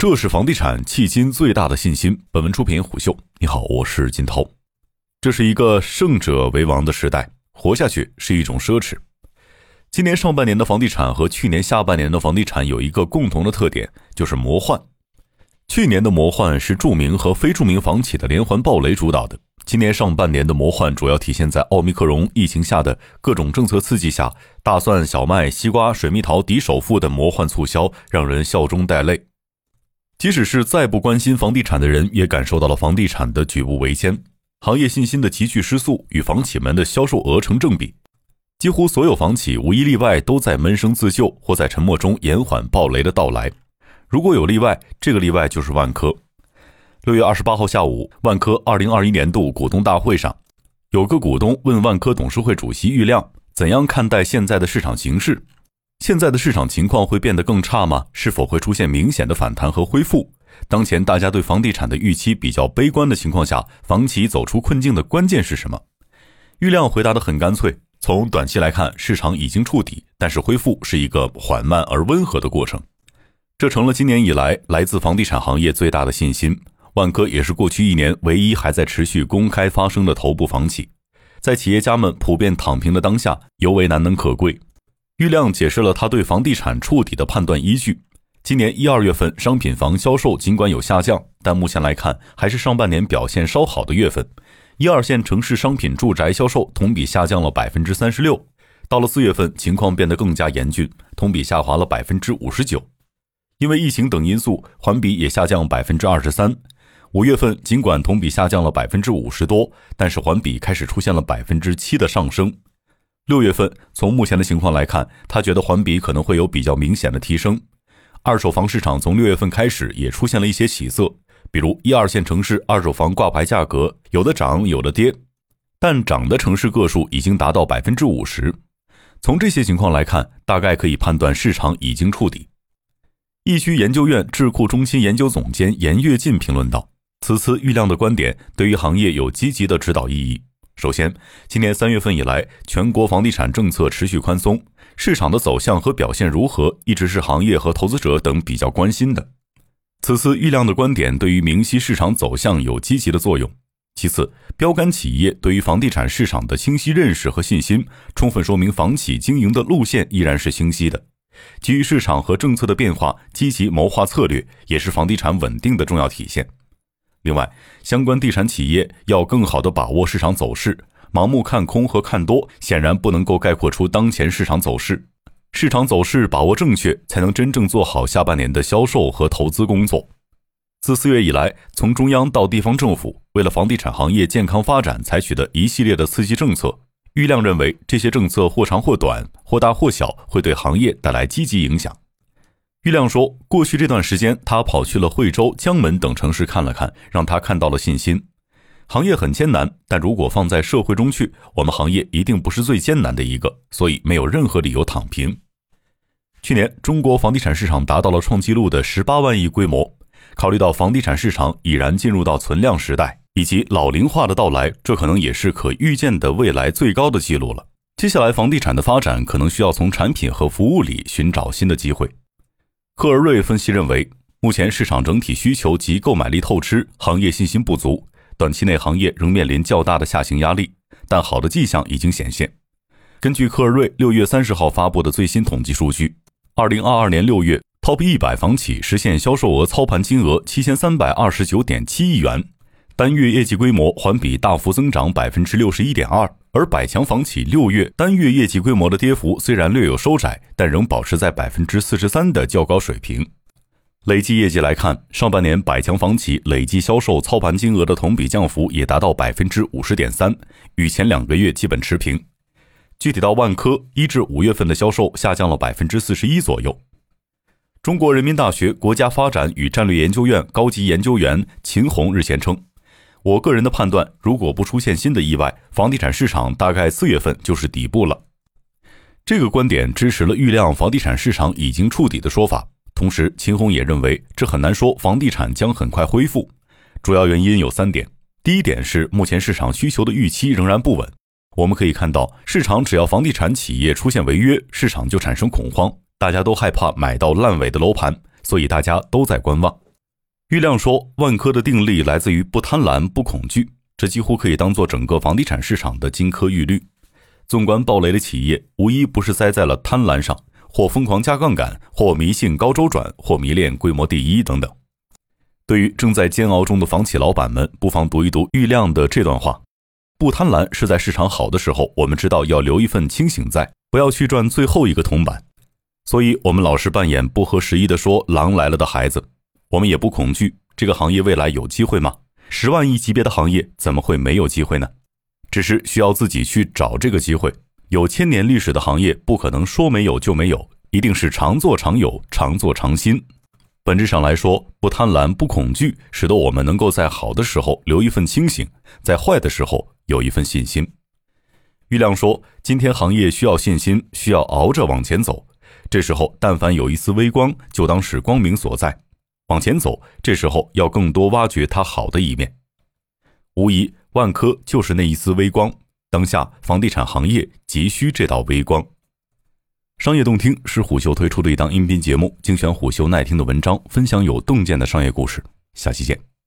这是房地产迄今最大的信心。本文出品虎嗅，你好，我是金涛。这是一个胜者为王的时代，活下去是一种奢侈。今年上半年的房地产和去年下半年的房地产有一个共同的特点，就是魔幻。去年的魔幻是著名和非著名房企的连环暴雷主导的，今年上半年的魔幻主要体现在奥密克戎疫情下的各种政策刺激下，大蒜、小麦、西瓜、水蜜桃抵首付的魔幻促销，让人笑中带泪。即使是再不关心房地产的人，也感受到了房地产的举步维艰，行业信心的急剧失速与房企们的销售额成正比。几乎所有房企无一例外都在闷声自救，或在沉默中延缓暴雷的到来。如果有例外，这个例外就是万科。六月二十八号下午，万科二零二一年度股东大会上，有个股东问万科董事会主席郁亮怎样看待现在的市场形势。现在的市场情况会变得更差吗？是否会出现明显的反弹和恢复？当前大家对房地产的预期比较悲观的情况下，房企走出困境的关键是什么？郁亮回答得很干脆：从短期来看，市场已经触底，但是恢复是一个缓慢而温和的过程。这成了今年以来来自房地产行业最大的信心。万科也是过去一年唯一还在持续公开发声的头部房企，在企业家们普遍躺平的当下，尤为难能可贵。郁亮解释了他对房地产触底的判断依据：今年一二月份商品房销售尽管有下降，但目前来看还是上半年表现稍好的月份。一二线城市商品住宅销售同比下降了百分之三十六，到了四月份情况变得更加严峻，同比下滑了百分之五十九。因为疫情等因素，环比也下降百分之二十三。五月份尽管同比下降了百分之五十多，但是环比开始出现了百分之七的上升。六月份，从目前的情况来看，他觉得环比可能会有比较明显的提升。二手房市场从六月份开始也出现了一些起色，比如一二线城市二手房挂牌价格有的涨有的跌，但涨的城市个数已经达到百分之五十。从这些情况来看，大概可以判断市场已经触底。易居研究院智库中心研究总监严跃进评论道：“此次郁亮的观点对于行业有积极的指导意义。”首先，今年三月份以来，全国房地产政策持续宽松，市场的走向和表现如何，一直是行业和投资者等比较关心的。此次郁亮的观点对于明晰市场走向有积极的作用。其次，标杆企业对于房地产市场的清晰认识和信心，充分说明房企经营的路线依然是清晰的。基于市场和政策的变化，积极谋划策略，也是房地产稳定的重要体现。另外，相关地产企业要更好地把握市场走势，盲目看空和看多显然不能够概括出当前市场走势。市场走势把握正确，才能真正做好下半年的销售和投资工作。自四月以来，从中央到地方政府，为了房地产行业健康发展采取的一系列的刺激政策，郁亮认为这些政策或长或短，或大或小，会对行业带来积极影响。郁亮说：“过去这段时间，他跑去了惠州、江门等城市看了看，让他看到了信心。行业很艰难，但如果放在社会中去，我们行业一定不是最艰难的一个，所以没有任何理由躺平。去年，中国房地产市场达到了创纪录的十八万亿规模。考虑到房地产市场已然进入到存量时代，以及老龄化的到来，这可能也是可预见的未来最高的记录了。接下来，房地产的发展可能需要从产品和服务里寻找新的机会。”克尔瑞分析认为，目前市场整体需求及购买力透支，行业信心不足，短期内行业仍面临较大的下行压力。但好的迹象已经显现。根据克尔瑞六月三十号发布的最新统计数据，二零二二年六月，Top 一百房企实现销售额操盘金额七千三百二十九点七亿元。单月业绩规模环比大幅增长百分之六十一点二，而百强房企六月单月业绩规模的跌幅虽然略有收窄，但仍保持在百分之四十三的较高水平。累计业绩来看，上半年百强房企累计销售操盘金额的同比降幅也达到百分之五十点三，与前两个月基本持平。具体到万科，一至五月份的销售下降了百分之四十一左右。中国人民大学国家发展与战略研究院高级研究员秦红日前称。我个人的判断，如果不出现新的意外，房地产市场大概四月份就是底部了。这个观点支持了郁亮房地产市场已经触底的说法。同时，秦红也认为这很难说房地产将很快恢复。主要原因有三点：第一点是目前市场需求的预期仍然不稳。我们可以看到，市场只要房地产企业出现违约，市场就产生恐慌，大家都害怕买到烂尾的楼盘，所以大家都在观望。郁亮说：“万科的定力来自于不贪婪、不恐惧，这几乎可以当做整个房地产市场的金科玉律。纵观暴雷的企业，无一不是栽在了贪婪上，或疯狂加杠杆，或迷信高周转，或迷恋规模第一等等。”对于正在煎熬中的房企老板们，不妨读一读郁亮的这段话：“不贪婪是在市场好的时候，我们知道要留一份清醒在，不要去赚最后一个铜板。所以，我们老是扮演不合时宜的说‘狼来了’的孩子。”我们也不恐惧这个行业未来有机会吗？十万亿级别的行业怎么会没有机会呢？只是需要自己去找这个机会。有千年历史的行业不可能说没有就没有，一定是常做常有，常做常新。本质上来说，不贪婪、不恐惧，使得我们能够在好的时候留一份清醒，在坏的时候有一份信心。郁亮说：“今天行业需要信心，需要熬着往前走。这时候，但凡有一丝微光，就当是光明所在。”往前走，这时候要更多挖掘它好的一面。无疑，万科就是那一丝微光。当下房地产行业急需这道微光。商业洞听是虎嗅推出的一档音频节目，精选虎嗅耐听的文章，分享有洞见的商业故事。下期见。